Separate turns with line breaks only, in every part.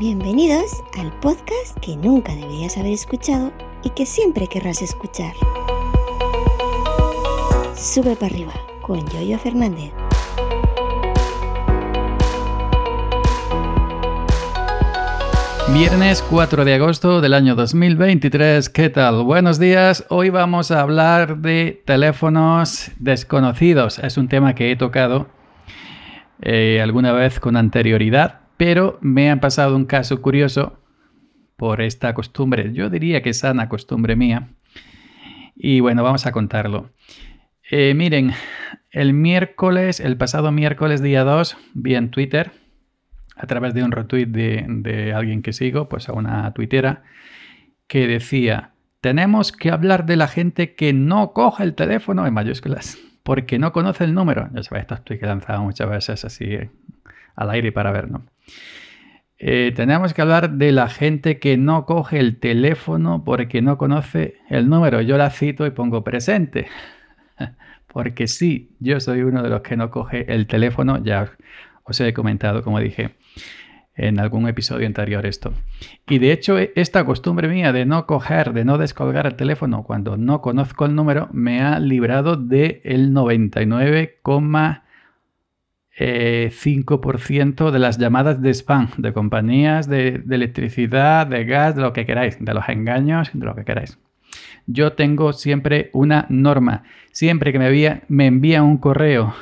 Bienvenidos al podcast que nunca deberías haber escuchado y que siempre querrás escuchar. Sube para arriba con Yoyo Fernández.
Viernes 4 de agosto del año 2023, ¿qué tal? Buenos días, hoy vamos a hablar de teléfonos desconocidos. Es un tema que he tocado eh, alguna vez con anterioridad, pero me ha pasado un caso curioso por esta costumbre, yo diría que sana costumbre mía. Y bueno, vamos a contarlo. Eh, miren, el miércoles, el pasado miércoles día 2, vi en Twitter a través de un retweet de, alguien que sigo, pues a una tuitera, que decía, tenemos que hablar de la gente que no coge el teléfono en mayúsculas, porque no conoce el número. Ya sabéis, estos tweets que muchas veces así al aire para ver, ¿no? Eh, tenemos que hablar de la gente que no coge el teléfono porque no conoce el número. Yo la cito y pongo presente. porque sí, yo soy uno de los que no coge el teléfono. Ya os he comentado, como dije, en algún episodio anterior esto. Y de hecho, e, esta costumbre mía de no coger, de no descolgar el teléfono cuando no conozco el número, me ha librado del el 99,5% de las llamadas de spam, de compañías de, electricidad, de gas, de lo que queráis, de los engaños, de lo que queráis. Yo tengo siempre una norma. Siempre que me, me envían un correo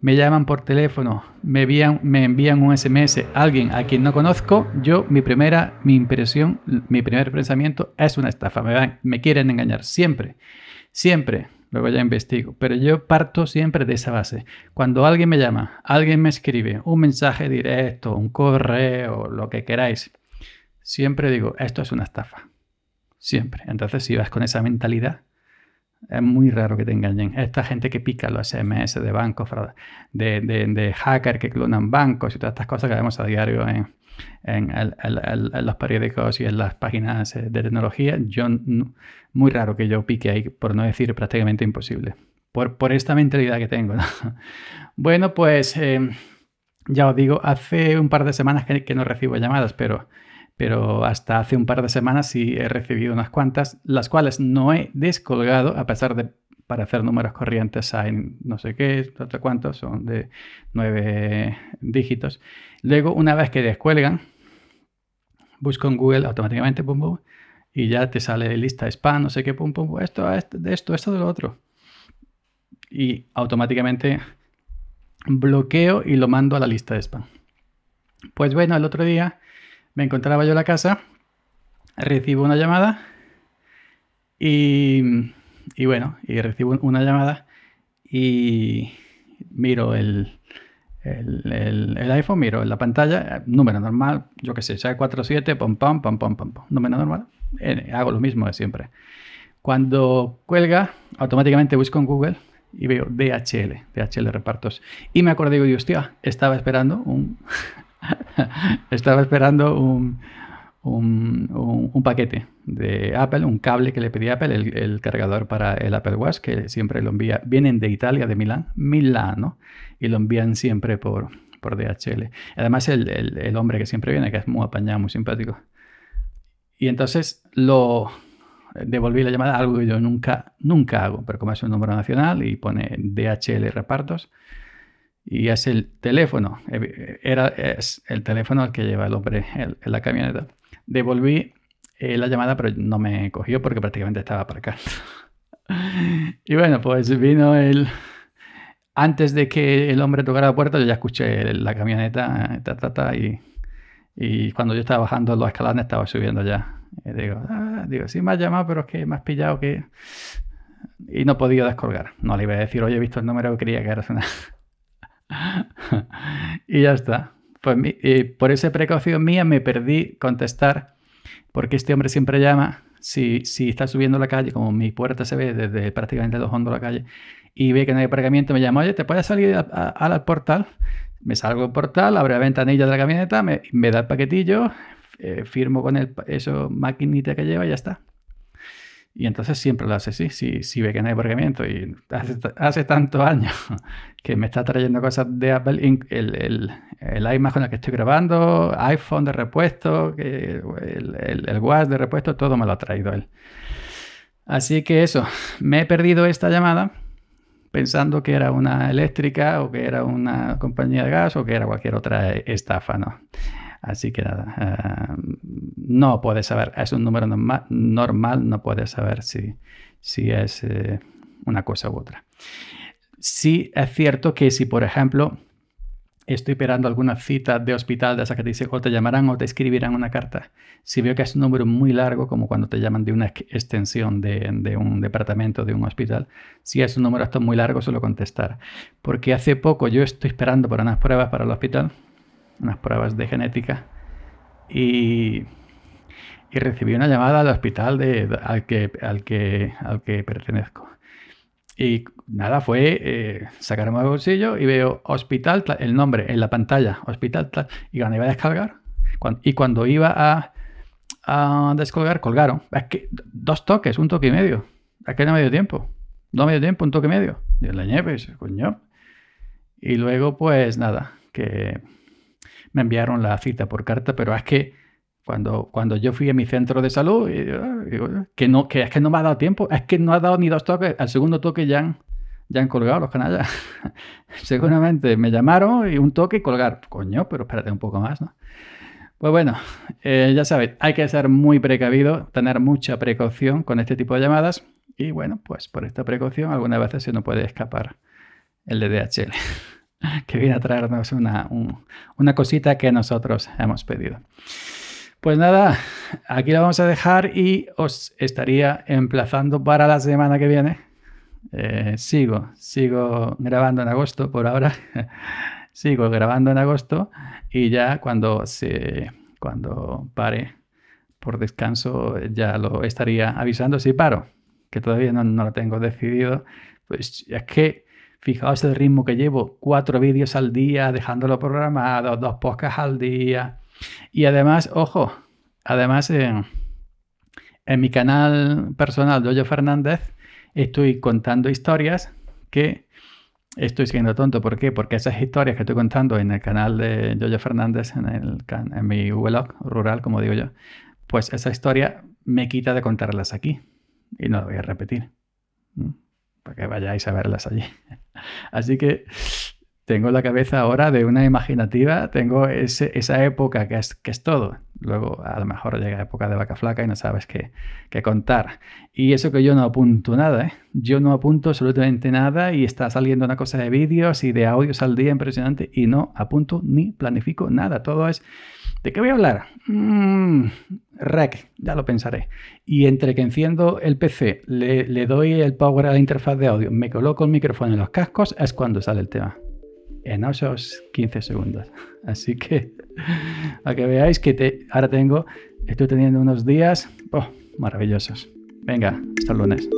me llaman por teléfono, me envían, me envían un SMS, alguien a quien no conozco, yo mi primera, mi impresión, mi primer pensamiento es una estafa, me, me quieren engañar, siempre, siempre, luego ya investigo, pero yo parto siempre de esa base. Cuando alguien me llama, alguien me escribe un mensaje directo, un correo, lo que queráis, siempre digo, esto es una estafa, siempre. Entonces si vas con esa mentalidad, es muy raro que te engañen. Esta gente que pica los SMS de bancos, de, de, de hackers que clonan bancos y todas estas cosas que vemos a diario en, en, los periódicos y en las páginas de tecnología, yo muy raro que yo pique ahí, por no decir prácticamente imposible. Por, por esta mentalidad que tengo. bueno, pues eh, ya os digo, hace un par de semanas que, que no recibo llamadas, pero pero hasta hace un par de semanas sí he recibido unas cuantas, las cuales no he descolgado, a pesar de para hacer números corrientes hay no sé qué, no sé cuántos, son de nueve dígitos. Luego, una vez que descuelgan, busco en Google automáticamente, pum, pum, y ya te sale lista spam, no sé qué, pum, pum, esto, de esto, esto, de lo otro. Y automáticamente bloqueo y lo mando a la lista de spam. Pues bueno, el otro día me encontraba yo en la casa, recibo una llamada y, bueno, y recibo una llamada y miro el, el, iPhone, miro la pantalla, número normal, yo qué sé, 647, pom, pom, pom, pom, pom, número normal, eh, hago lo mismo de siempre. Cuando cuelga, automáticamente busco en Google y veo DHL, DHL repartos. Y me acordé y hostia, estaba esperando un, Estaba esperando un, paquete de Apple, un cable que le pedí a Apple, el, cargador para el Apple Watch, que siempre lo envía. Vienen de Italia, de Milán, Milán, ¿no? Y lo envían siempre por, por DHL. Además, el, hombre que siempre viene, que es muy apañado, muy simpático. Y entonces lo devolví la llamada, algo que yo nunca, nunca hago, pero como es un número nacional y pone DHL repartos, y es el teléfono, eh, era, es el teléfono al que lleva el hombre en, la camioneta. Devolví eh, la llamada, pero no me cogió porque prácticamente estaba aparcando. y bueno, pues vino el... Antes de que el hombre tocara la puerta, yo ya escuché la camioneta, y, y cuando yo estaba bajando los escalones, estaba subiendo ya. Y digo, ah", digo, sí me has llamado, pero es que me has pillado que... Y no podido descolgar. No le iba a decir, oye, he visto el número, quería que eras una... y ya está. Pues por esa precaución mía me perdí contestar, porque este hombre siempre llama, si, si está subiendo la calle, como mi puerta se ve desde prácticamente los hondos de la calle, y ve que no hay aparcamiento, me llama, oye, ¿te puedes salir al portal? Me salgo al portal, abre la ventanilla de la camioneta, me, da el paquetillo, eh, firmo con el, eso maquinita que lleva y ya está. Y entonces siempre lo hace así, si, si ve que no hay aparcamiento. Y hace, hace tantos años que me está trayendo cosas de Apple, el, el, el iMac con el que estoy grabando, iPhone de repuesto, el, el, el WAS de repuesto, todo me lo ha traído él. Así que eso, me he perdido esta llamada pensando que era una eléctrica o que era una compañía de gas o que era cualquier otra estafa, ¿no? Así que nada, uh, no puedes saber, es un número normal, no puedes saber si, si es eh, una cosa u otra. Sí es cierto que si, por ejemplo, estoy esperando alguna cita de hospital de esa que te dice o te llamarán o te escribirán una carta. Si veo que es un número muy largo, como cuando te llaman de una extensión de, de un departamento, de un hospital, si es un número esto muy largo, suelo contestar. Porque hace poco yo estoy esperando por unas pruebas para el hospital, unas pruebas de genética, y, y recibí una llamada al hospital de, al, que, al, que, al que pertenezco. Y nada, fue eh, sacarme el bolsillo y veo hospital, el nombre en la pantalla, hospital, y cuando iba a descargar, y cuando iba a, a, descolgar, colgaron. Es que dos toques, un toque y medio. Es que no me dio tiempo. No me dio tiempo, un toque y medio. Y la nieve, coño. Y luego, pues nada, que me enviaron la cita por carta, pero es que cuando, cuando yo fui a mi centro de salud, ah, que, no, que es que no me ha dado tiempo, es que no ha dado ni dos toques, al segundo toque ya han, ya han colgado los canallas. Seguramente me llamaron y un toque y colgar. Coño, pero espérate un poco más, ¿no? Pues bueno, eh, ya sabéis, hay que ser muy precavido, tener mucha precaución con este tipo de llamadas y bueno, pues por esta precaución algunas veces se nos puede escapar el de DHL, que viene a traernos una, una cosita que nosotros hemos pedido. Pues nada, aquí lo vamos a dejar y os estaría emplazando para la semana que viene. Eh, sigo, sigo grabando en agosto por ahora. sigo grabando en agosto y ya cuando se cuando pare por descanso ya lo estaría avisando si paro, que todavía no, lo tengo decidido. Pues es que fijaos el ritmo que llevo, cuatro vídeos al día, dejándolo programado, dos podcasts al día. Y además, ojo, además en, mi canal personal, Doyo Fernández, estoy contando historias que estoy siendo tonto. ¿Por qué? Porque esas historias que estoy contando en el canal de Yoyo Fernández, en, el, en mi blog rural, como digo yo, pues esa historia me quita de contarlas aquí. Y no lo voy a repetir. Que vayáis a verlas allí. Así que tengo la cabeza ahora de una imaginativa, tengo esa época que es, que es todo. Luego a lo mejor llega época de vaca flaca y no sabes qué, qué contar. Y eso que yo no apunto nada, ¿eh? Yo no apunto absolutamente nada y está saliendo una cosa de vídeos y de audios al día impresionante y no apunto ni planifico nada. Todo es... ¿De qué voy a hablar? Mm, rec, ya lo pensaré. Y entre que enciendo el PC, le, le doy el power a la interfaz de audio, me coloco el micrófono en los cascos, es cuando sale el tema en esos 15 segundos. Así que a que veáis que te, ahora tengo, estoy teniendo unos días oh, maravillosos. Venga, hasta el lunes.